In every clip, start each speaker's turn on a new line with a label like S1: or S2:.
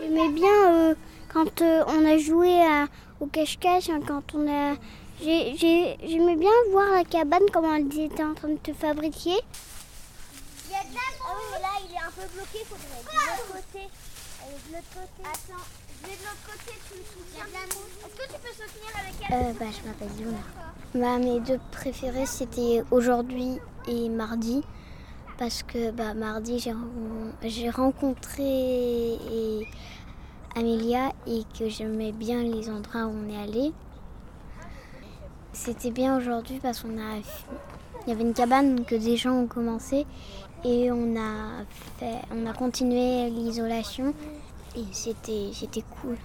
S1: J'aimais bien euh, quand euh, on a joué à, au cache-cache, hein, quand on a. J'aimais bien voir la cabane, comment elle était en train de te fabriquer.
S2: Il y a de la Ah oui, mais là, il est un peu bloqué, il faudrait de l'autre côté. Elle est de l'autre côté. Attends, je vais de l'autre côté, tu me soutiens. Est-ce que tu peux soutenir avec elle?
S1: Euh, bah, Je m'appelle Yuna. Bah, mes deux préférés, c'était aujourd'hui et mardi. Parce que bah, mardi, j'ai rencontré Amélia et que j'aimais bien les endroits où on est allé. C'était bien aujourd'hui parce qu'on a. Il y avait une cabane que des gens ont commencé et on a fait, on a continué l'isolation et c'était, c'était cool.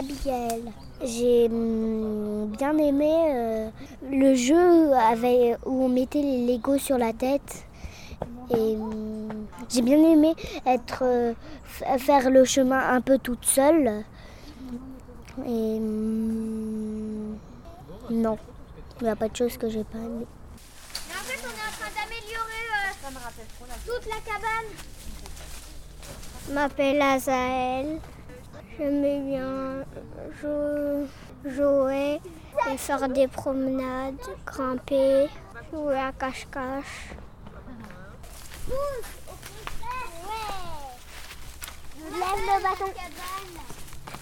S1: Abigail. J'ai hum, bien aimé euh, le jeu avec, où on mettait les Legos sur la tête. Et hum, j'ai bien aimé être, euh, faire le chemin un peu toute seule. Et hum, non, il n'y a pas de choses que j'ai pas aimé.
S2: en fait, on est en train d'améliorer euh, toute la cabane.
S1: Je m'appelle Azael. J'aimais bien jouer et faire des promenades, grimper, jouer à cache-cache.
S2: Je lève le bâton.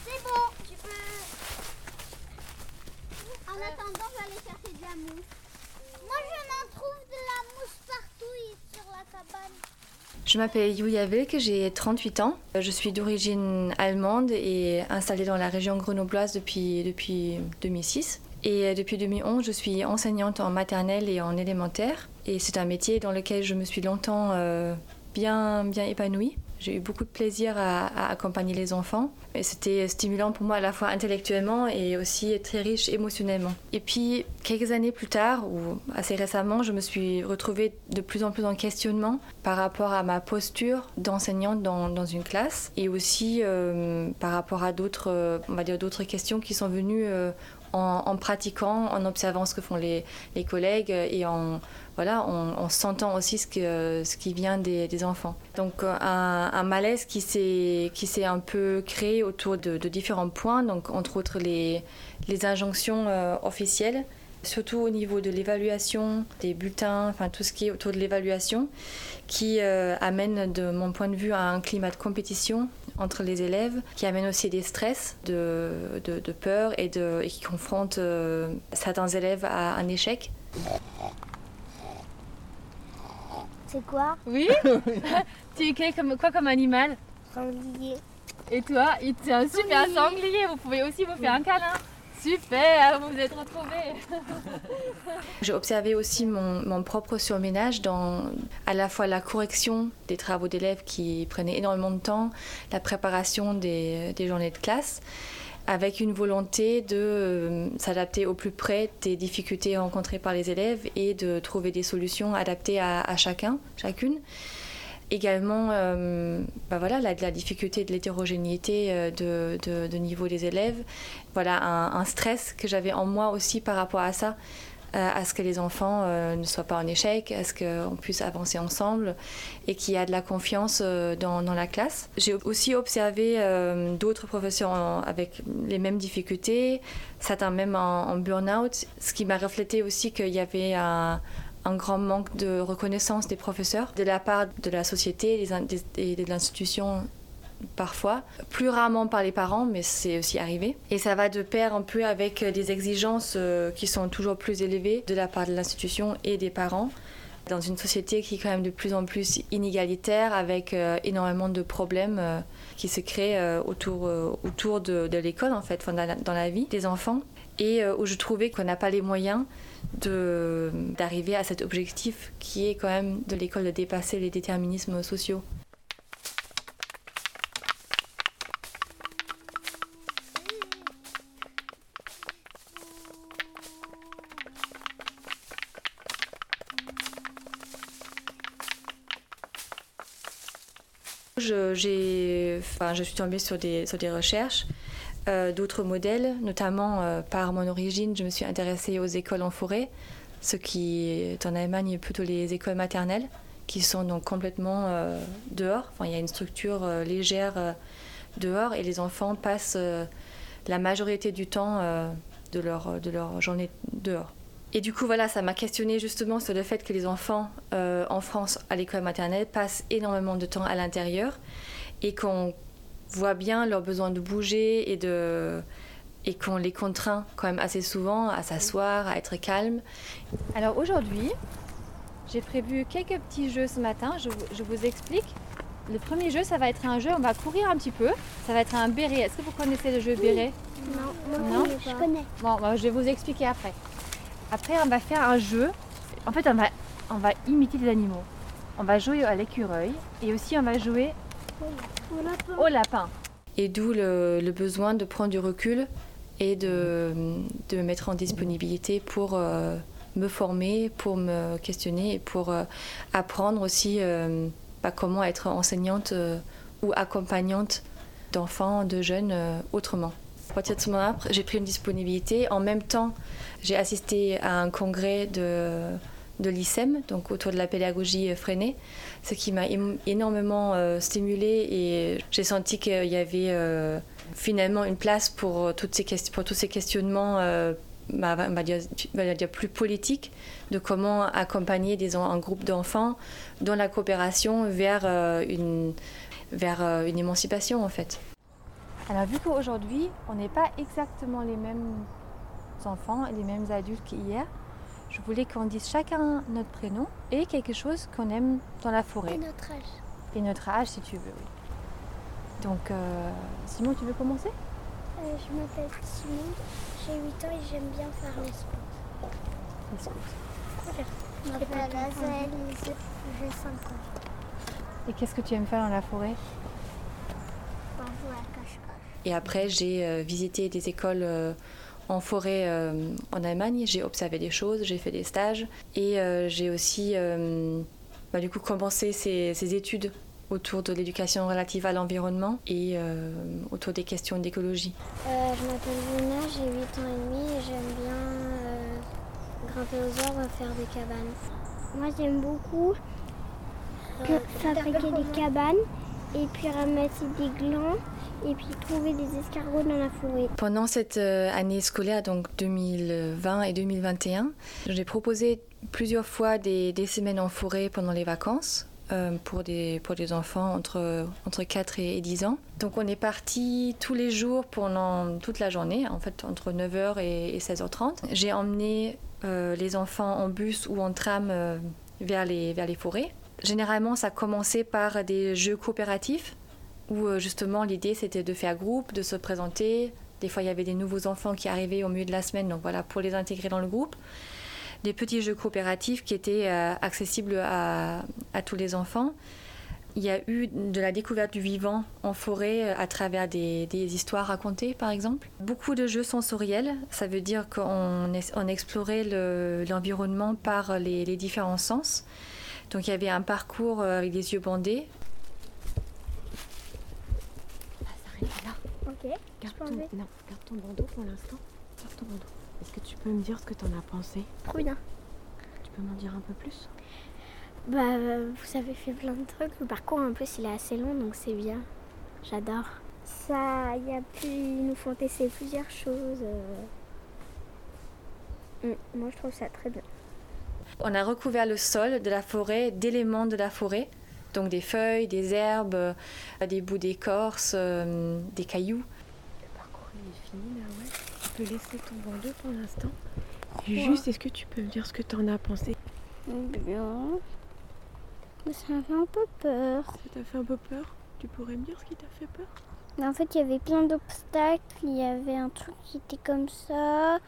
S2: C'est bon, tu peux. En attendant, je vais aller chercher de la mousse. Moi, je m'en trouve de la mousse partout sur la cabane.
S3: Je m'appelle que j'ai 38 ans. Je suis d'origine allemande et installée dans la région grenobloise depuis, depuis 2006. Et depuis 2011, je suis enseignante en maternelle et en élémentaire. Et c'est un métier dans lequel je me suis longtemps euh, bien, bien épanouie. J'ai eu beaucoup de plaisir à, accompagner les enfants. Et c'était stimulant pour moi à la fois intellectuellement et aussi très riche émotionnellement. Et puis, quelques années plus tard, ou assez récemment, je me suis retrouvée de plus en plus en questionnement par rapport à ma posture d'enseignante dans, une classe et aussi euh, par rapport à d'autres, on va dire, d'autres questions qui sont venues euh, en, pratiquant, en observant ce que font les, collègues et en voilà, on, aussi ce, qui vient des, enfants. Donc euh, un, malaise qui s'est un peu créé autour de, différents points, donc entre autres les, les injonctions euh, officielles, surtout au niveau de l'évaluation, des bulletins, enfin tout ce qui est autour de l'évaluation, qui euh, amène de mon point de vue à un climat de compétition entre les élèves, qui amène aussi des stress, de, de, peur et, de, et qui confronte certains élèves à un échec.
S1: C'est quoi?
S4: Oui? Tu es comme, quoi comme animal?
S1: Sanglier.
S4: Et toi, c'est un super sanglier. Vous pouvez aussi vous faire un câlin. Super, vous vous êtes retrouvés.
S3: J'ai observé aussi mon, propre surménage dans à la fois la correction des travaux d'élèves qui prenaient énormément de temps, la préparation des, des journées de classe avec une volonté de euh, s'adapter au plus près des difficultés rencontrées par les élèves et de trouver des solutions adaptées à, chacun, chacune. Également, euh, bah voilà, la, difficulté de l'hétérogénéité euh, de, niveau des élèves. Voilà, un stress que j'avais en moi aussi par rapport à ça. Euh, à ce que les enfants ne soient pas en échec, à ce qu'on puisse avancer ensemble et qu'il y a de la confiance dans, la classe. J'ai aussi observé d'autres professeurs avec les mêmes difficultés, certains même en, burn-out, ce qui m'a reflété aussi qu'il y avait un, grand manque de reconnaissance des professeurs de la part de la société et de l'institution parfois, plus rarement par les parents, mais c'est aussi arrivé. Et ça va de pair un peu avec des exigences euh, qui sont toujours plus élevées de la part de l'institution et des parents dans une société qui est quand même de plus en plus inégalitaire, avec euh, énormément de problèmes euh, qui se créent autour, autour de, l'école, en fait, dans la vie des enfants, et où je trouvais qu'on n'a pas les moyens d'arriver à cet objectif qui est quand même de l'école de dépasser les déterminismes sociaux. je suis tombée sur des, sur des recherches euh, d'autres modèles, notamment euh, par mon origine, je me suis intéressée aux écoles en forêt, ce qui est en Allemagne plutôt les écoles maternelles, qui sont donc complètement euh, dehors. Enfin, il y a une structure légère dehors et les enfants passent la majorité du temps de, leur, de leur journée dehors. Et du coup, voilà, ça m'a questionné justement sur le fait que les enfants en France à l'école maternelle passent énormément de temps à l'intérieur et qu'on voit bien leur besoin de bouger et de et qu'on les contraint quand même assez souvent à s'asseoir, à être calme.
S4: Alors aujourd'hui, j'ai prévu quelques petits jeux ce matin, je, je, vous explique. Le premier jeu, ça va être un jeu, on va courir un petit peu. Ça va être un béret. Est-ce que vous connaissez le jeu béret?
S1: Non, non, je connais.
S4: Bon, bah, je vais vous expliquer après. Après, on va faire un jeu. En fait, on va, on va imiter des animaux. On va jouer à l'écureuil et aussi on va jouer au lapin.
S3: Et d'où le, besoin de prendre du recul et de, me mettre en disponibilité pour euh, me former, pour me questionner et pour euh, apprendre aussi euh, bah, comment être enseignante ou accompagnante d'enfants, de jeunes autrement. À partir de ce moment-là, j'ai pris une disponibilité. En même temps, j'ai assisté à un congrès de de l'ISEM, donc autour de la pédagogie freinée, ce qui m'a énormément euh, stimulée et j'ai senti qu'il y avait euh, finalement une place pour, toutes ces pour tous ces questionnements euh, bah, on va dire, plus politiques de comment accompagner des, un groupe d'enfants dans la coopération vers, une, vers une émancipation en fait.
S4: Alors vu qu'aujourd'hui on n'est pas exactement les mêmes enfants et les mêmes adultes qu'hier, je voulais qu'on dise chacun notre prénom et quelque chose qu'on aime dans la forêt.
S1: Et notre âge.
S4: Et notre âge, si tu veux, oui. Donc, euh, Simon, tu veux commencer?
S1: Euh, Je m'appelle Simon, j'ai 8 ans et j'aime bien faire les sports.
S4: Les sports
S1: Je m'appelle j'ai 5 ans.
S4: Et qu'est-ce que tu aimes faire dans la forêt?
S1: Jouer à cache-cache.
S3: Et après, j'ai euh, visité des écoles en forêt euh, en Allemagne. J'ai observé des choses, j'ai fait des stages et euh, j'ai aussi euh, bah, du coup commencé ces, études autour de l'éducation relative à l'environnement et autour des questions d'écologie.
S1: je m'appelle Luna, j'ai 8 ans et demi et j'aime bien grimper aux arbres, faire des cabanes. Moi j'aime beaucoup fabriquer des cabanes et puis ramasser des glands et puis trouver des escargots dans la forêt.
S3: Pendant cette euh, année scolaire, donc 2020 et 2021, j'ai proposé plusieurs fois des, semaines en forêt pendant les vacances. Euh, pour, des, pour des enfants entre, entre 4 et 10 ans. Donc on est parti tous les jours pendant toute la journée, en fait entre 9h et, 16h30. J'ai emmené euh, les enfants en bus ou en tram vers, les, vers les forêts. Généralement ça commençait par des jeux coopératifs où euh, justement l'idée c'était de faire groupe, de se présenter. Des fois il y avait des nouveaux enfants qui arrivaient au milieu de la semaine, donc voilà, pour les intégrer dans le groupe. Des petits jeux coopératifs qui étaient euh, accessibles à, tous les enfants. Il y a eu de la découverte du vivant en forêt euh, à travers des, histoires racontées, par exemple. Beaucoup de jeux sensoriels, ça veut dire qu'on on explorait l'environnement par les, les, différents sens. Donc il y avait un parcours avec des yeux bandés,
S1: Ok.
S5: Garde ton, non, garde ton bandeau pour l'instant. Garde ton bandeau. Est-ce que tu peux me dire ce que tu en as pensé?
S1: Trop bien.
S5: Tu peux m'en dire un peu plus?
S1: Bah, vous avez fait plein de trucs. Le parcours, en plus, il est assez long, donc c'est bien. J'adore. Ça, il y a pu nous font tester plusieurs choses. Euh. Mm, moi, je trouve ça très bien.
S3: On a recouvert le sol de la forêt d'éléments de la forêt donc des feuilles, des herbes, euh, des bouts d'écorce, euh, des cailloux.
S5: Le parcours est fini là, ouais. Tu peux laisser ton bandeau pour l'instant. Juste, est-ce que tu peux me dire ce que tu en as pensé?
S1: Bien. Ça m'a fait un peu peur.
S5: Ça t'a fait un peu peur? Tu pourrais me dire ce qui t'a fait peur?
S1: En fait, il y avait plein d'obstacles. Il y avait un truc qui était comme ça.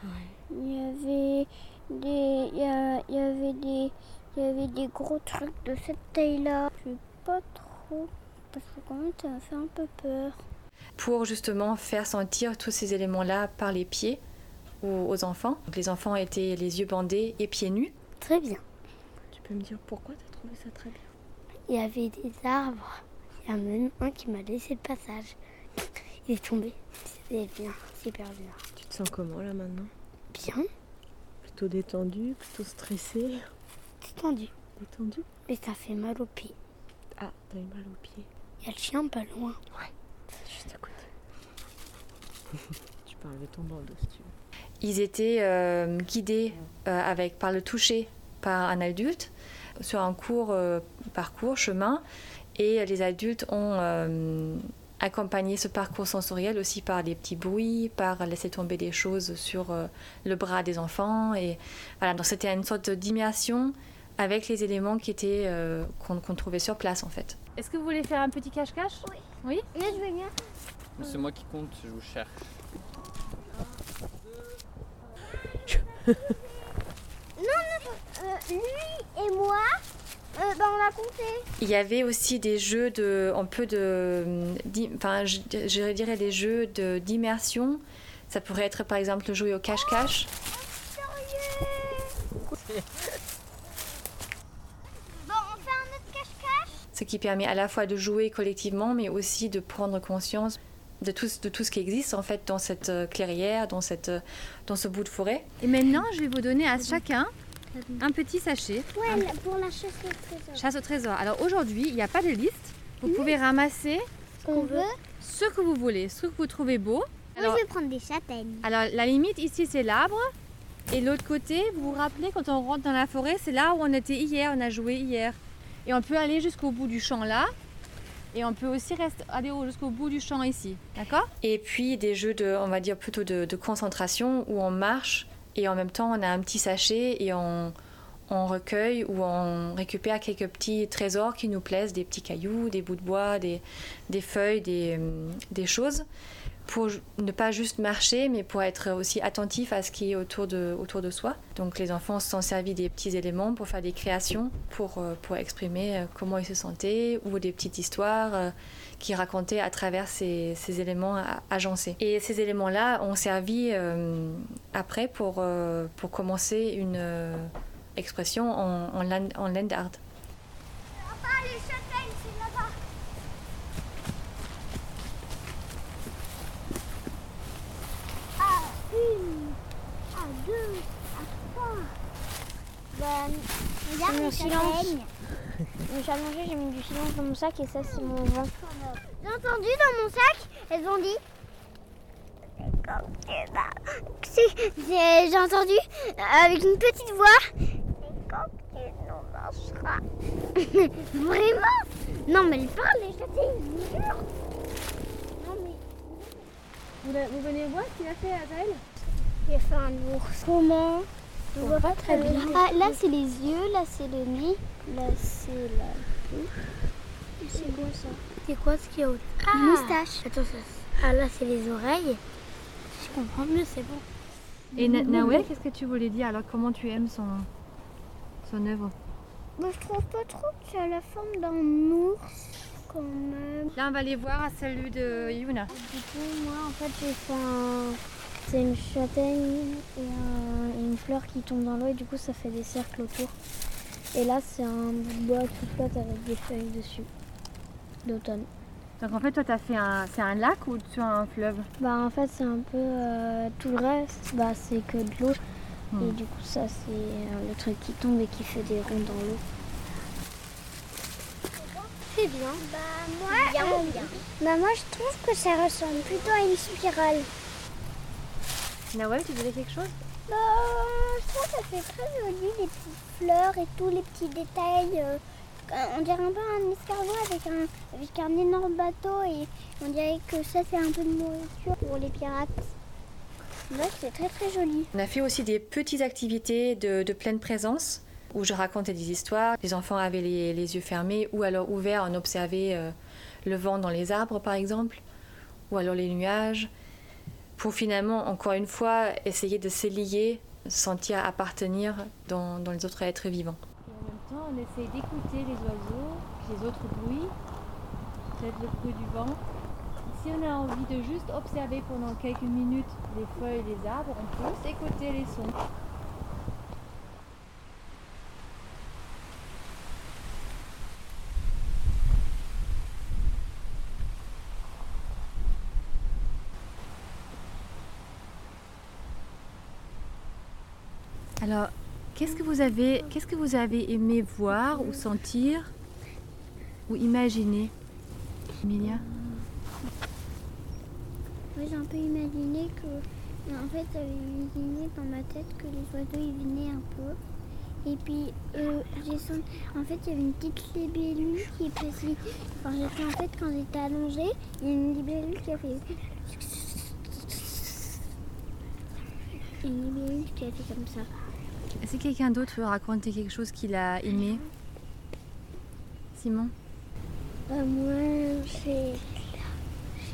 S1: Il y avait des, il y, avait des, il y avait des gros trucs de cette taille-là. Je sais pas trop, parce que quand même ça m'a fait un peu peur.
S3: Pour justement faire sentir tous ces éléments-là par les pieds aux, enfants. les enfants étaient les yeux bandés et pieds nus.
S1: Très bien.
S5: Tu peux me dire pourquoi tu as trouvé ça très bien?
S1: Il y avait des arbres, Il y en a même un qui m'a laissé le passage. Il est tombé. C'est bien, super bien.
S5: Tu te sens comment là maintenant?
S1: Bien,
S5: Plutôt détendu, plutôt stressé?
S1: Détendu Mais ça fait mal aux pieds.
S5: Ah, t'as eu mal aux pieds.
S1: Il y a le chien pas loin.
S5: Juste à côté. tu peux enlever ton bandeau si tu veux.
S3: Ils étaient euh, guidés euh, avec, par le toucher par un adulte sur un court euh, parcours, chemin, et les adultes ont accompagné ce parcours sensoriel aussi par des petits bruits, par laisser tomber des choses sur euh, le bras des enfants. Et voilà, donc c'était une sorte d'immersion avec les éléments qui étaient euh, qu'on trouvait sur place en fait.
S4: Est-ce que vous voulez faire un petit cache-cache?
S2: Oui.
S4: Oui?
S2: Là, je vais bien.
S6: C'est moi qui compte, je vous cherche.
S2: Euh, lui et moi, euh, bah, on a compté.
S3: Il y avait aussi des jeux de, un peu de, enfin, je, je dirais des jeux de d'immersion. Ça pourrait être par exemple jouer au cache-cache.
S2: Bon, on fait un autre cache-cache.
S3: ce qui permet à la fois de jouer collectivement, mais aussi de prendre conscience de tout, de tout ce qui existe en fait dans cette euh, clairière, dans, cette, euh, dans ce bout de forêt.
S4: Et maintenant, je vais vous donner à chacun un petit sachet.
S2: Ouais, pour la chasse au trésor.
S4: Chasse au trésor. Alors aujourd'hui, il n'y a pas de liste. Vous pouvez ramasser
S2: veut.
S4: ce que vous voulez, ce que vous trouvez beau.
S2: Moi,
S4: Alors,
S2: je vais prendre des châtaignes.
S4: alors la limite ici, c'est l'arbre. Et l'autre côté, vous vous rappelez, quand on rentre dans la forêt, c'est là où on était hier, on a joué hier. Et on peut aller jusqu'au bout du champ là. Et on peut aussi rester, aller au- jusqu'au bout du champ ici. D'accord?
S3: Et puis des jeux de, on va dire plutôt de, de concentration où on marche et en même temps on a un petit sachet et on, recueille ou on récupère quelques petits trésors qui nous plaisent, des petits cailloux, des bouts de bois, des, feuilles, des, des choses pour ne pas juste marcher, mais pour être aussi attentif à ce qui est autour de, autour de soi. Donc les enfants se sont des petits éléments pour faire des créations, pour, euh, pour exprimer euh, comment ils se sentaient, ou des petites histoires euh, qui racontaient à travers ces, ces éléments agencés. Et ces éléments-là ont servi après pour, pour commencer une expression en, en, land, art
S2: les châtaignes, c'est là-bas. À une, à deux, à trois. Regarde
S1: mon silence. allongée, j'ai mis du silence dans mon sac et ça c'est mon vent.
S2: J'ai entendu dans mon sac, elles ont dit. J'ai entendu euh, avec une petite voix. Vraiment? Non, mais elle parle, les châtaignes, je vous jure. Non, mais.
S4: vous, vous venez voir ce qu'il a fait à Zaël
S2: J'ai fait un ours. Comment? On voit pas très bien. Ah, là c'est les yeux, là c'est le nez, là c'est la queue. C'est quoi ça
S1: C'est quoi ce qu'il y a au
S2: ah. Moustache.
S1: Attends, ça- ah là c'est les oreilles. Je comprends mieux, c'est bon.
S4: Et Na- Nawel, qu'est-ce que tu voulais dire Alors? Comment tu aimes son, son œuvre?
S2: Moi je trouve pas trop que ça a la forme d'un ours quand même.
S4: Là, on va aller voir à celui de Yuna.
S1: Du coup, moi en fait j'ai fait un. C'est une châtaigne et, un- et une fleur qui tombe dans l'eau et du coup ça fait des cercles autour. Et là c'est un bout de bois tout plate avec des feuilles dessus. D'automne.
S4: Donc en fait, toi, tu as fait un, c'est un lac ou tu as un fleuve?
S1: Bah en fait c'est un peu euh, tout le reste, bah c'est que de l'eau.
S4: Hmm.
S1: Et du coup ça c'est euh, le truc qui tombe et qui fait des ronds dans l'eau.
S2: C'est bien. Bah moi, euh, bah, moi je trouve que ça ressemble plutôt à une spirale.
S4: Nawel, tu disais quelque chose?
S2: Bah, je trouve que ça fait très joli les petites fleurs et tous les petits détails. euh, on dirait un peu un escargot avec un, avec un énorme bateau et on dirait que ça c'est un peu de nourriture pour les pirates. Là c'est très très joli.
S3: On a fait aussi des petites activités de, de pleine présence où je racontais des histoires. Les enfants avaient les, les yeux fermés ou alors ouverts, on observait euh, le vent dans les arbres par exemple, ou alors les nuages, pour finalement, encore une fois, essayer de se lier, se sentir appartenir dans, les autres êtres vivants.
S4: Et en même temps, on essaye d'écouter les oiseaux, les autres bruits, peut-être le bruit du vent. Si on a envie de juste observer pendant quelques minutes les feuilles, les arbres, on peut aussi écouter les sons. Alors, qu'est-ce que vous avez, qu'est-ce que vous avez aimé voir ou sentir ou imaginer, Emilia?
S2: Moi, j'ai un peu imaginé que. En fait, j'avais imaginé dans ma tête que les oiseaux ils venaient un peu. Et puis, euh, j'ai senti. En fait, il y avait une petite libellule qui est passée. En fait, quand j'étais allongée, il y a une libellule qui a fait. Une libellule qui a fait comme ça.
S4: Est-ce que quelqu'un d'autre veut raconter quelque chose qu'il a aimé Simon
S1: Euh, moi, j'ai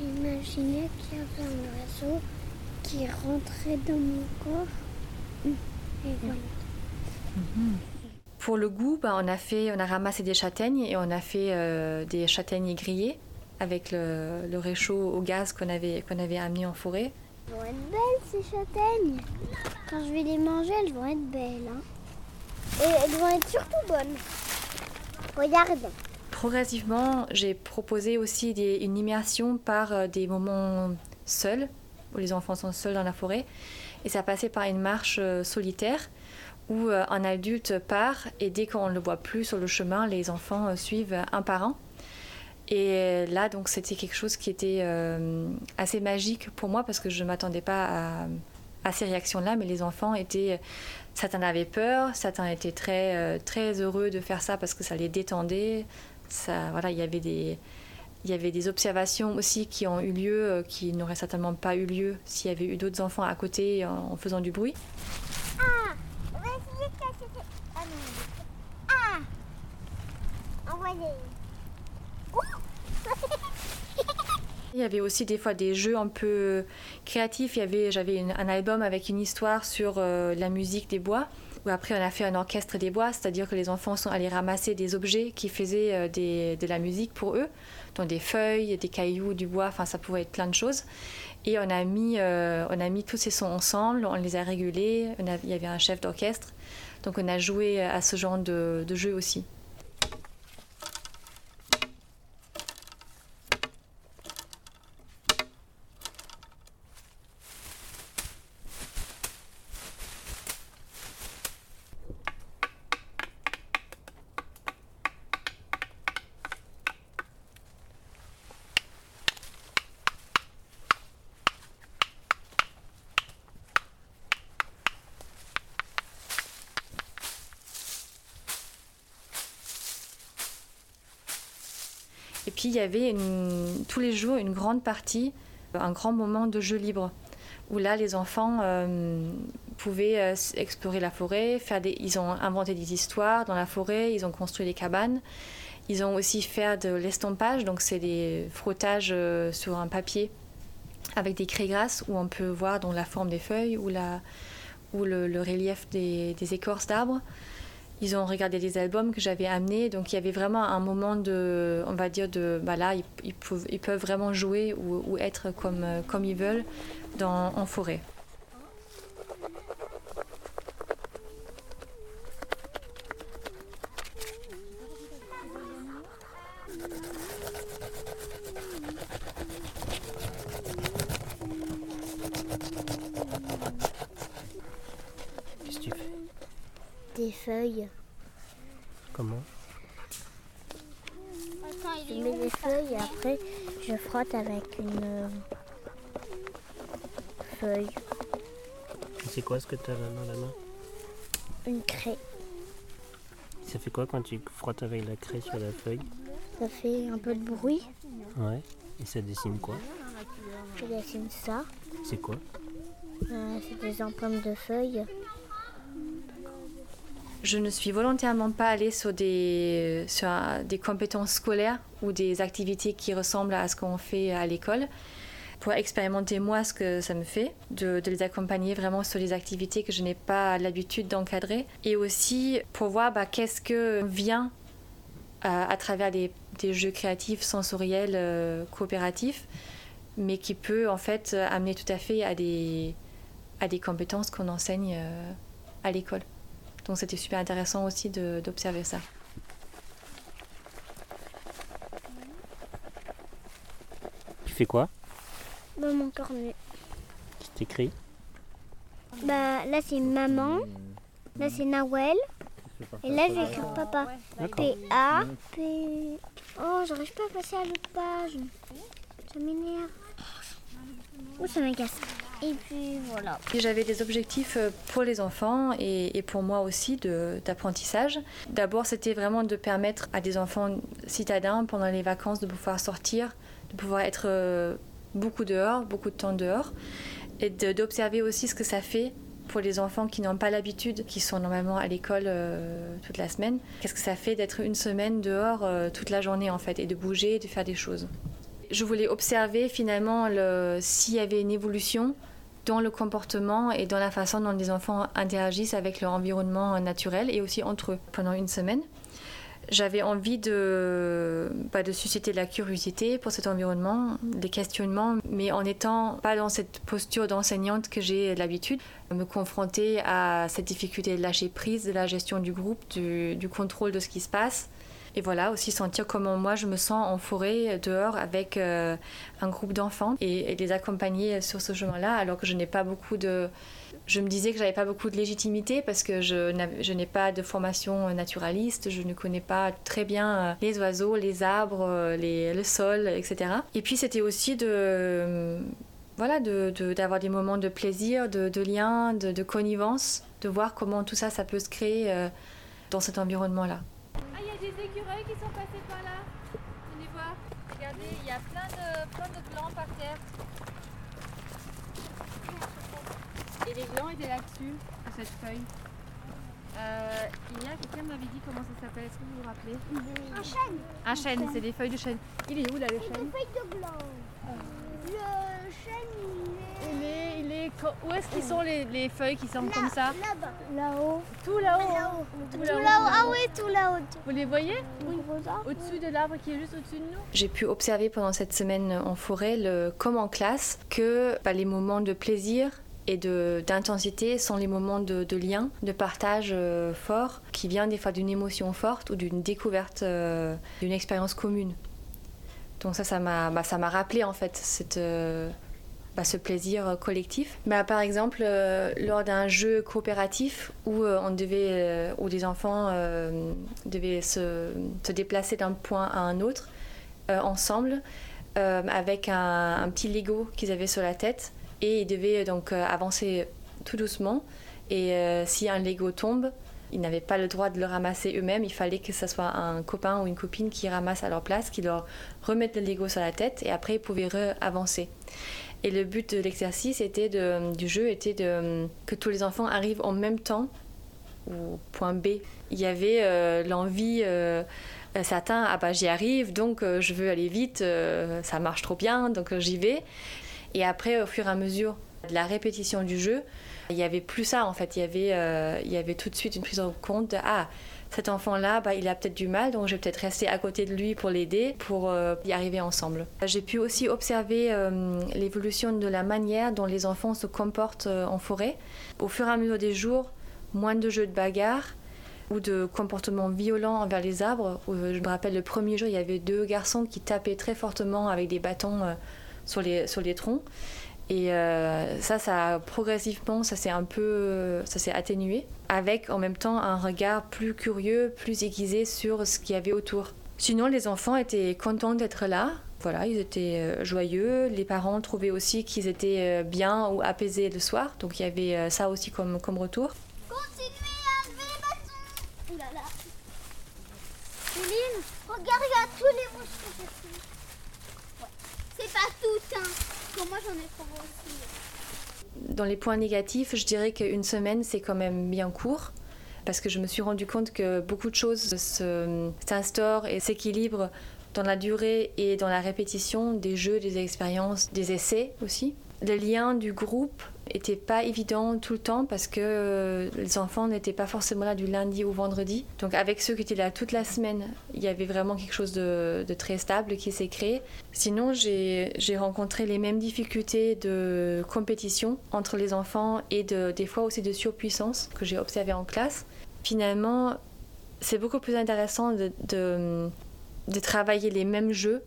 S1: imaginé qu'il y avait un oiseau qui rentrait dans mon corps. Et voilà.
S3: Pour le goût, bah, on, a fait, on a ramassé des châtaignes et on a fait euh, des châtaignes grillées avec le, le réchaud au gaz qu'on avait, qu'on avait amené en forêt.
S2: Elles vont être belles ces châtaignes. Quand je vais les manger, elles vont être belles. hein. Et elles vont être surtout bonnes. Regarde.
S3: Progressivement, j'ai proposé aussi une immersion par euh, des moments seuls, où les enfants sont seuls dans la forêt. Et ça passait par une marche euh, solitaire où euh, un adulte part et dès qu'on ne le voit plus sur le chemin, les enfants suivent un par un. Et euh, là, donc, c'était quelque chose qui était euh, assez magique pour moi parce que je ne m'attendais pas à, ces réactions-là, mais les enfants étaient. Certains avaient peur, certains étaient très, euh, très heureux de faire ça parce que ça les détendait. Voilà, il y avait des. Il y avait des observations aussi qui ont eu lieu, euh, qui n'auraient certainement pas eu lieu s'il y avait eu d'autres enfants à côté en- faisant du bruit.
S2: On va essayer Ah non. Ah.
S3: Il y avait aussi des fois des jeux un peu créatifs. Il y avait, j'avais un album avec une histoire sur euh, la musique des bois. Où après, on a fait un orchestre des bois, c'est-à-dire que les enfants sont allés ramasser des objets qui faisaient euh, de la musique pour eux, donc des feuilles, des cailloux, du bois. Enfin, ça pouvait être plein de choses. Et on a mis, euh, on a mis tous ces sons ensemble, on les a régulés. Il y avait un chef d'orchestre, donc on a joué à ce genre de, de jeu aussi. Puis il y avait tous les jours une grande partie, un grand moment de jeu libre, où là les enfants euh, pouvaient euh, explorer la forêt, faire des, ils ont inventé des histoires dans la forêt, ils ont construit des cabanes, ils ont aussi fait de l'estompage, donc c'est des frottages euh, sur un papier avec des craies grasses où on peut voir donc, la forme des feuilles ou, la, ou le, relief des écorces d'arbres. Ils ont regardé des albums que j'avais amenés, donc il y avait vraiment un moment de, on va dire, de, bah là, ils, peuvent, vraiment jouer ou, ou être comme, euh, comme ils veulent dans, en forêt.
S7: Qu'est-ce que tu fais
S1: Des feuilles.
S7: Comment
S1: Je mets des feuilles et après je frotte avec une euh, feuille,
S7: C'est quoi ce que tu as dans la main
S1: une craie.
S7: Ça fait quoi quand tu frottes avec la craie sur la feuille?
S1: Ça fait un peu de bruit.
S7: Ouais. Et ça dessine quoi?
S1: Je dessine ça.
S7: C'est quoi?
S1: Euh, c'est des empreintes de feuilles.
S3: Je ne suis volontairement pas allée sur des, compétences scolaires ou des activités qui ressemblent à ce qu'on fait à l'école pour expérimenter moi ce que ça me fait, de, les accompagner vraiment sur les activités que je n'ai pas l'habitude d'encadrer et aussi pour voir bah, qu'est-ce que vient euh, à travers des, jeux créatifs, sensoriels, euh, coopératifs, mais qui peut en fait amener tout à fait à des, à des compétences qu'on enseigne euh, à l'école. Donc c'était super intéressant aussi d'observer ça.
S7: Tu fais quoi?
S2: Dans mon cornet.
S7: Tu t'écris?
S2: Bah là c'est maman. Là, c'est Nawel. Et là, j'ai écrit papa. P-A. P. Oh, j'arrive pas à passer à l'autre page. Ça m'énerve. Oh, ça m'agace. Et puis voilà.
S3: J'avais des objectifs euh, pour les enfants et, pour moi aussi d'apprentissage. D'abord, c'était vraiment de permettre à des enfants citadins pendant les vacances de pouvoir sortir, de pouvoir être euh, beaucoup dehors, beaucoup de temps dehors, et d'observer aussi ce que ça fait pour les enfants qui n'ont pas l'habitude, qui sont normalement à l'école euh, toute la semaine. Qu'est-ce que ça fait d'être une semaine dehors toute la journée en fait, et de bouger, de faire des choses. Je voulais observer finalement le- s'il y avait une évolution dans le comportement et dans la façon dont les enfants interagissent avec leur environnement naturel et aussi entre eux pendant une semaine. J'avais envie de, bah, de susciter la curiosité pour cet environnement, des questionnements, mais en étant pas dans cette posture d'enseignante que j'ai l'habitude, me confronter à cette difficulté de lâcher prise, de la gestion du groupe, du contrôle de ce qui se passe. Et voilà, aussi sentir comment moi je me sens en forêt, dehors, avec euh, un groupe d'enfants et, les accompagner sur ce chemin-là, alors que je n'ai pas beaucoup de. Je me disais que j'avais pas beaucoup de légitimité parce que je, n'ai pas de formation naturaliste, je ne connais pas très bien euh, les oiseaux, les arbres, euh, les, le sol, etc. Et puis c'était aussi de. euh, Voilà, de- de- d'avoir des moments de plaisir, de, de lien, de, de connivence, de voir comment tout ça, ça peut se créer euh, dans cet environnement-là.
S4: Qui sont passés par là. Venez voir. Regardez, il y a plein de, plein de glands par terre. Et les glands étaient là-dessus, sur cette feuille. Euh, il y a quelqu'un m'avait dit comment ça s'appelle, est-ce que vous vous rappelez?
S2: Un chêne.
S4: Un chêne, c'est des feuilles de chêne. Il est où là le
S2: Des
S4: chêne?
S2: feuilles de blanc. Le chêne, il est.
S4: il est, il est, Où est-ce qu'ils sont les, les feuilles qui semblent comme ça
S2: Là-bas. Là-haut.
S4: Tout là-haut.
S2: Là-haut.
S4: Tout
S2: Tout
S4: là-haut.
S2: Ah oui, tout là-haut.
S4: Vous les voyez
S2: Oui.
S4: Au-dessus de l'arbre qui est juste au-dessus de nous
S3: J'ai pu observer pendant cette semaine en forêt, le, comme en classe, que bah, les moments de plaisir et de- d'intensité sont les moments de, de lien, de partage euh, fort, qui vient des fois d'une émotion forte ou d'une découverte, euh, d'une expérience commune. Donc ça, ça m'a bah, ça m'a rappelé en fait cette, euh, bah, ce plaisir euh, collectif. Bah, par exemple, euh, lors d'un jeu coopératif où euh, on devait, où enfants devaient se, déplacer d'un point à un autre ensemble avec un, un petit Lego qu'ils avaient sur la tête et ils devaient donc avancer tout doucement et si un Lego tombe, ils n'avaient pas le droit de le ramasser eux-mêmes, il fallait que ce soit un copain ou une copine qui ramasse à leur place, qui leur remette le Lego sur la tête et après ils pouvaient avancer. Et le but de l'exercice était du jeu était que tous les enfants arrivent en même temps au point B. Il y avait euh, l'envie, euh, euh, certains, ah bah j'y arrive, donc euh, je veux aller vite, ça marche trop bien, donc j'y vais. Et après, au fur et à mesure de la répétition du jeu, il y avait plus ça en fait, il y avait, euh, il y avait tout de suite une prise en compte de, ah cet enfant-là, bah, il a peut-être du mal, donc je vais peut-être rester à côté de lui pour l'aider, pour euh, y arriver ensemble. J'ai pu aussi observer euh, l'évolution de la manière dont les enfants se comportent en forêt. Au fur et à mesure des jours, moins de jeux de bagarre ou de comportements violents envers les arbres. Je me rappelle le premier jour, il y avait deux garçons qui tapaient très fortement avec des bâtons sur, les, sur les troncs. Et euh, ça, ça progressivement, ça s'est un peu, ça s'est atténué, avec en même temps un regard plus curieux, plus aiguisé sur ce qu'il y avait autour. Sinon, les enfants étaient contents d'être là. Voilà, ils étaient euh, joyeux. Les parents trouvaient aussi qu'ils étaient euh, bien ou apaisés le soir. Donc il y avait ça aussi comme, comme retour.
S2: Continuez à lever les bâtons. Ouh là là. Céline, regarde, regarde tous les mouches que j'ai. C'est pas tout, hein. Moi j'en ai aussi.
S3: Dans les points négatifs, je dirais qu'une semaine, c'est quand même bien court. Parce que je me suis rendu compte que beaucoup de choses se- s'instaurent et s'équilibrent dans la durée et dans la répétition des jeux, des expériences, des essais aussi. Le lien du groupe était pas évident tout le temps parce que euh, les enfants n'étaient pas forcément là du lundi au vendredi. Donc avec ceux qui étaient là toute la semaine, il y avait vraiment quelque chose de, très stable qui s'est créé. Sinon, j'ai rencontré les mêmes difficultés de compétition entre les enfants et de, des fois aussi de surpuissance que j'ai observé en classe. Finalement, c'est beaucoup plus intéressant de travailler les mêmes jeux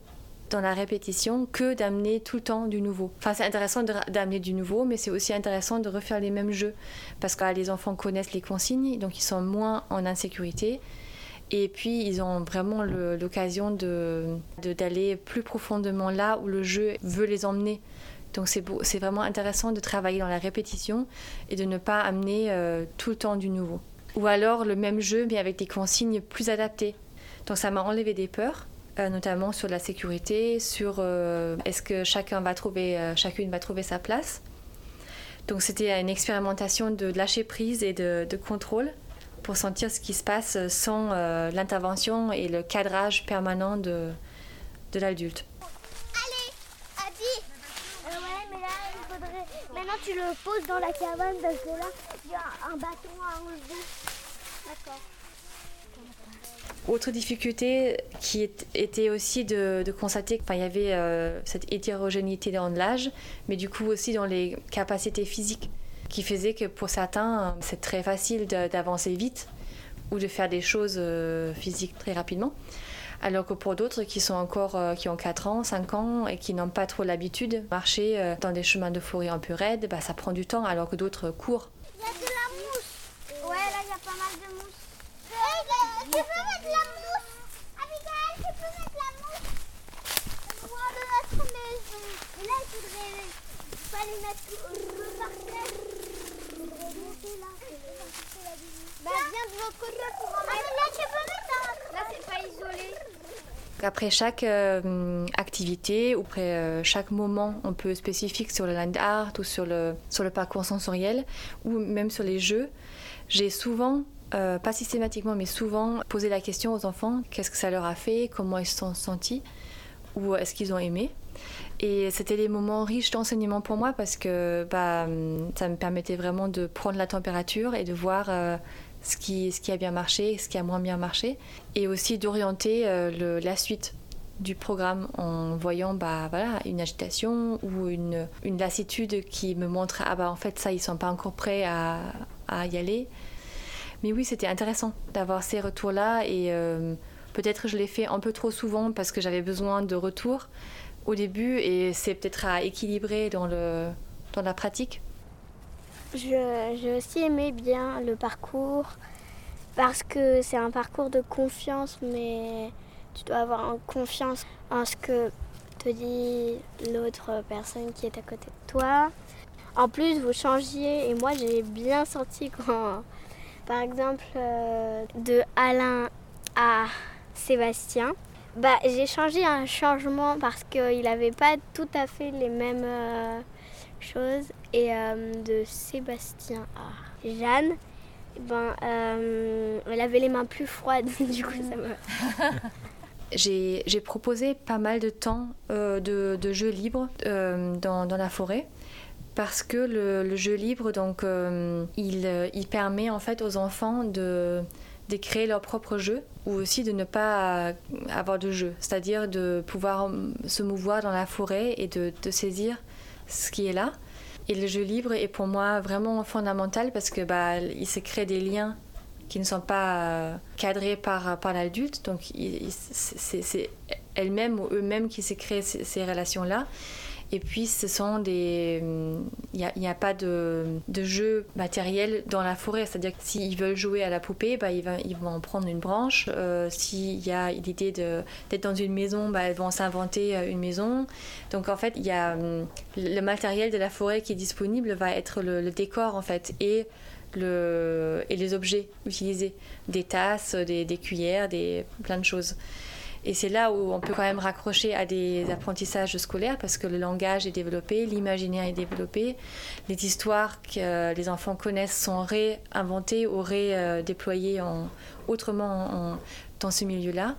S3: dans la répétition que d'amener tout le temps du nouveau. Enfin, c'est intéressant d'amener du nouveau, mais c'est aussi intéressant de refaire les mêmes jeux parce que les enfants connaissent les consignes, donc ils sont moins en insécurité. Et puis, ils ont vraiment l'occasion d'aller de, plus profondément là où le jeu veut les emmener. Donc, c'est vraiment intéressant de travailler dans la répétition et de ne pas amener euh, tout le temps du nouveau. Ou alors le même jeu, mais avec des consignes plus adaptées. Donc, ça m'a enlevé des peurs notamment sur la sécurité, sur euh, est-ce que chacun va trouver, euh, chacune va trouver sa place. Donc c'était une expérimentation de lâcher prise et de, contrôle pour sentir ce qui se passe sans l'intervention et le cadrage permanent de, de l'adulte.
S2: Allez, Adi. Maintenant, tu le poses dans la cabane parce que il y a un bâton à enlever. D'accord.
S3: Autre difficulté qui était aussi de, constater qu'il y avait euh, cette hétérogénéité dans l'âge, mais du coup aussi dans les capacités physiques, qui faisait que pour certains, c'est très facile d'avancer vite ou de faire des choses euh, physiques très rapidement. Alors que pour d'autres qui sont encore, euh, qui ont 4 ans, 5 ans et qui n'ont pas trop l'habitude de marcher dans des chemins de forêt un peu raides, bah, ça prend du temps alors que d'autres courent.
S2: Il y a de la mousse Ouais, là il y a pas mal de mousse. Hey, tu peux mettre la mousse Abigail, tu peux mettre la mousse Loin de notre maison. Et là, il faudrait pas les mettre par terre. Il faudrait monter là. Bah, viens de l'autre côté pour en mettre. Ah, là, tu peux mettre Là, c'est pas isolé.
S3: Après chaque euh, activité ou après euh, chaque moment un peu spécifique sur le land art ou sur le, sur le parcours sensoriel ou même sur les jeux, j'ai souvent euh, pas systématiquement, mais souvent, poser la question aux enfants qu'est-ce que ça leur a fait, comment ils se sont sentis, ou est-ce qu'ils ont aimé. Et c'était des moments riches d'enseignement pour moi parce que bah, ça me permettait vraiment de prendre la température et de voir euh, ce, qui, a bien marché, ce qui a moins bien marché, et aussi d'orienter euh, la suite du programme en voyant bah, une agitation ou une, lassitude qui me montre ah bah en fait ça ils sont pas encore prêts à y aller mais oui, c'était intéressant d'avoir ces retours-là et euh, peut-être je l'ai fait un peu trop souvent parce que j'avais besoin de retours au début et c'est peut-être à équilibrer dans, le, dans la pratique.
S1: J'ai aussi aimé bien le parcours parce que c'est un parcours de confiance, mais tu dois avoir confiance en ce que te dit l'autre personne qui est à côté de toi. En plus, vous changiez et moi j'ai bien senti quand par exemple, euh, de Alain à Sébastien, bah, j'ai changé un changement parce qu'il n'avait pas tout à fait les mêmes euh, choses. Et euh, de Sébastien à Jeanne, eh ben, elle avait les mains plus froides. du coup, ça
S3: j'ai proposé pas mal de temps de, de, jeux libres dans, dans, la forêt parce que le, jeu libre, donc, euh, euh, il, permet en fait aux enfants de, créer leur propre jeu ou aussi de ne pas avoir de jeu, c'est-à-dire de pouvoir se mouvoir dans la forêt et de, saisir ce qui est là. Et le jeu libre est pour moi vraiment fondamental parce que bah, il se crée des liens qui ne sont pas euh, cadrés par, l'adulte, donc c'est elle-même ou eux-mêmes qui se créent ces relations-là. Et puis, ce sont des. Il n'y a, pas de, jeu matériel dans la forêt. C'est-à-dire que s'ils veulent jouer à la poupée, bah, ils, vont, en prendre une branche. Euh, s'il y a l'idée d'être dans une maison, bah, ils vont s'inventer euh, une maison. Donc, en fait, il y a hum, le matériel de la forêt qui est disponible va être le, décor, en fait. Et les objets utilisés, des tasses, des, des cuillères, des, plein de choses. Et c'est là où on peut quand même raccrocher à des apprentissages scolaires parce que le langage est développé, l'imaginaire est développé, les histoires que les enfants connaissent sont réinventées ou redéployées en, autrement dans ce milieu-là.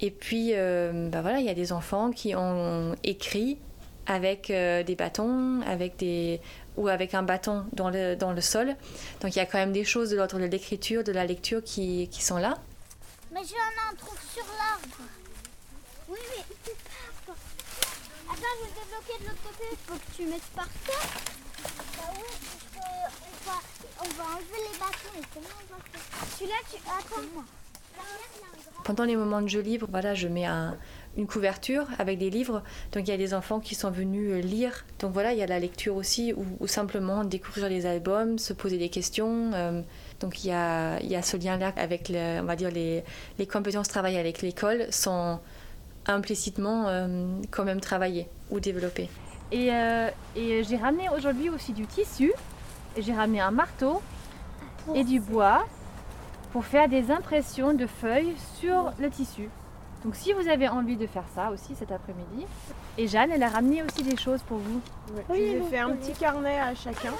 S3: Et puis, euh, bah voilà, il y a des enfants qui ont écrit avec euh, des bâtons, avec des ou avec un bâton dans le, dans le sol. Donc il y a quand même des choses de l'ordre de l'écriture, de la lecture qui, qui sont là.
S2: Mais ai un truc sur l'arbre. Oui, mais Attends, je vais te bloquer de l'autre côté. Il faut que tu mettes par terre. Bah on va, enlever les bâtons. Et comment Celui-là, tu. Attends.
S3: Pendant les moments de jeu libre, voilà, je mets un, une couverture avec des livres. Donc il y a des enfants qui sont venus euh, lire. Donc voilà, il y a la lecture aussi, ou, simplement découvrir les albums, se poser des questions. Euh, donc il y a, il y a ce lien-là avec, on va dire, les, les compétences travaillées avec l'école sont implicitement euh, quand même travaillées ou développées.
S4: Et, et j'ai ramené aujourd'hui aussi du tissu. J'ai ramené un marteau et du bois pour faire des impressions de feuilles sur le tissu. Donc si vous avez envie de faire ça aussi cet après-midi. Et Jeanne, elle a ramené aussi des choses pour vous.
S5: Ouais,
S2: Oui,
S5: je vous ai
S2: donc,
S5: fait un petit carnet à chacun.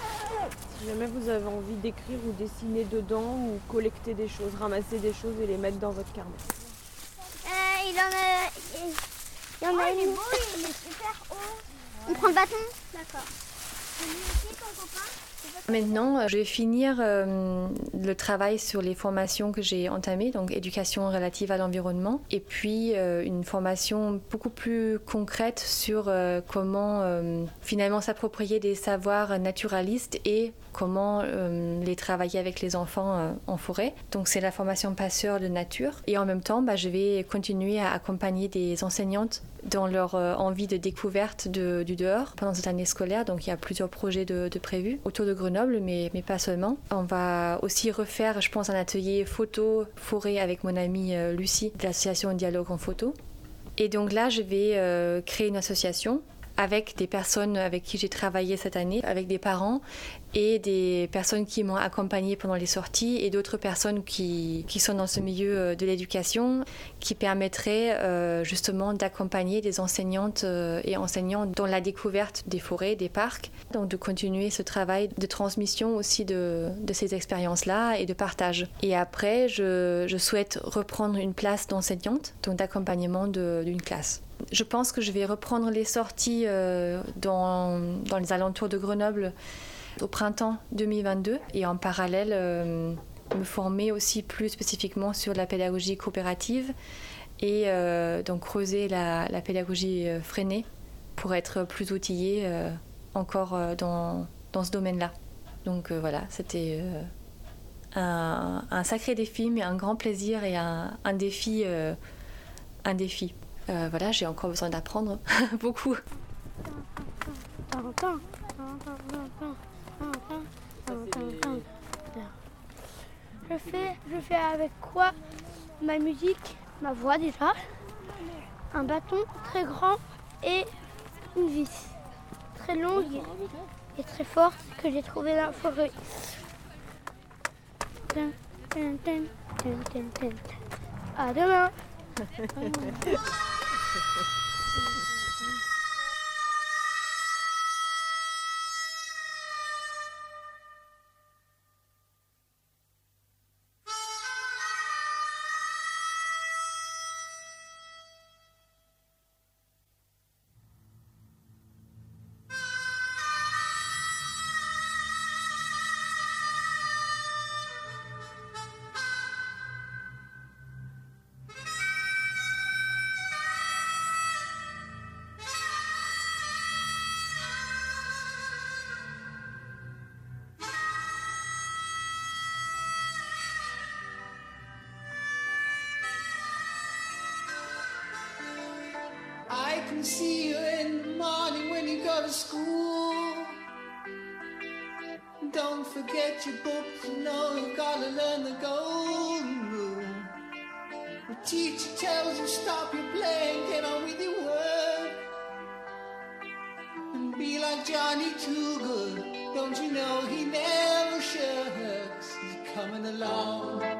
S5: Si jamais vous avez envie d'écrire ou dessiner dedans ou collecter des choses, ramasser des choses et les mettre dans votre carnet.
S2: Euh, il en a. Il y en a une. il est super haut. On prend le bâton? D'accord.
S3: Maintenant, euh, je vais finir euh, le travail sur les formations que j'ai entamées, donc éducation relative à l'environnement, et puis euh, une formation beaucoup plus concrète sur comment finalement s'approprier des savoirs naturalistes et comment euh, les travailler avec les enfants euh, en forêt. Donc c'est la formation passeur de nature. Et en même temps, bah, je vais continuer à accompagner des enseignantes dans leur euh, envie de découverte du dehors pendant cette année scolaire. Donc il y a plusieurs projets de, de prévus autour de Grenoble, mais, mais pas seulement. On va aussi refaire, je pense, un atelier photo forêt avec mon amie Lucie de l'association Dialogue en photo. Et donc là, je vais créer une association avec des personnes avec qui j'ai travaillé cette année, avec des parents et des personnes qui m'ont accompagnée pendant les sorties et d'autres personnes qui, qui sont dans ce milieu euh, de l'éducation qui permettraient euh, justement d'accompagner des enseignantes euh, et enseignants dans la découverte des forêts, des parcs, donc de continuer ce travail de transmission aussi de, de ces expériences-là et de partage. Et après, je, je souhaite reprendre une place d'enseignante, donc d'accompagnement d'une classe. Je pense que je vais reprendre les sorties euh, dans, dans les alentours de Grenoble au printemps 2022 et en parallèle euh, me former aussi plus spécifiquement sur la pédagogie coopérative et euh, donc creuser la, pédagogie freinée pour être plus outillée encore dans, dans ce domaine-là. Donc voilà, c'était un, sacré défi, mais un grand plaisir et un, défi. un défi. Euh, voilà, j'ai encore besoin d'apprendre beaucoup.
S8: Je fais, je fais avec quoi Ma musique, ma voix déjà, un bâton très grand et une vis très longue et très forte que j'ai trouvée dans la forêt. À demain
S9: Thank you. Can see you in the morning when you go to school. Don't forget your books, you know you gotta learn the golden rule. The teacher tells you stop your playing, get on with your work. And be like Johnny Too Good. Don't you know he never shirks? He's coming along.